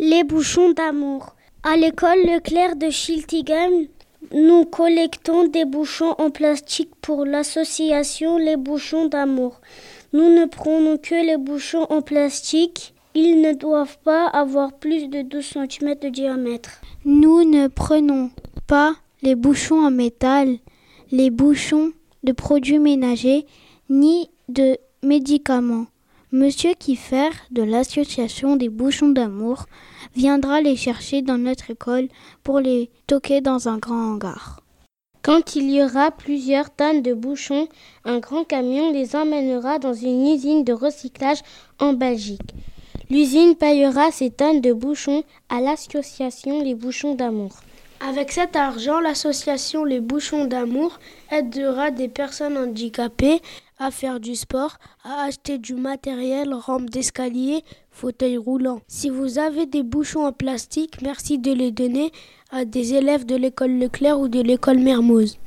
Les bouchons d'amour. À l'école Leclerc de Chiltigam, nous collectons des bouchons en plastique pour l'association Les Bouchons d'amour. Nous ne prenons que les bouchons en plastique. Ils ne doivent pas avoir plus de 12 cm de diamètre. Nous ne prenons pas les bouchons en métal, les bouchons de produits ménagers, ni de médicaments. Monsieur Kiffer de l'association des bouchons d'amour viendra les chercher dans notre école pour les stocker dans un grand hangar. Quand il y aura plusieurs tonnes de bouchons, un grand camion les emmènera dans une usine de recyclage en Belgique. L'usine payera ces tonnes de bouchons à l'association Les Bouchons d'Amour. Avec cet argent, l'association Les Bouchons d'Amour aidera des personnes handicapées à faire du sport, à acheter du matériel, rampe d'escalier, fauteuil roulant. Si vous avez des bouchons en plastique, merci de les donner à des élèves de l'école Leclerc ou de l'école Mermoz.